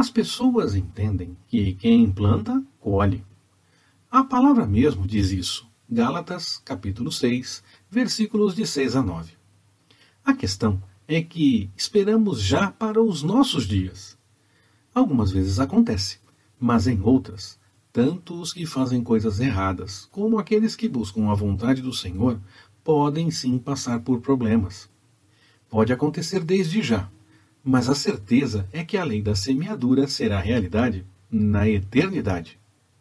As pessoas entendem que quem planta, colhe. A palavra mesmo diz isso. Gálatas, capítulo 6, versículos de 6 a 9. A questão é que esperamos já para os nossos dias. Algumas vezes acontece, mas em outras, tanto os que fazem coisas erradas como aqueles que buscam a vontade do Senhor podem sim passar por problemas. Pode acontecer desde já, mas a certeza é que a lei da semeadura será realidade na eternidade.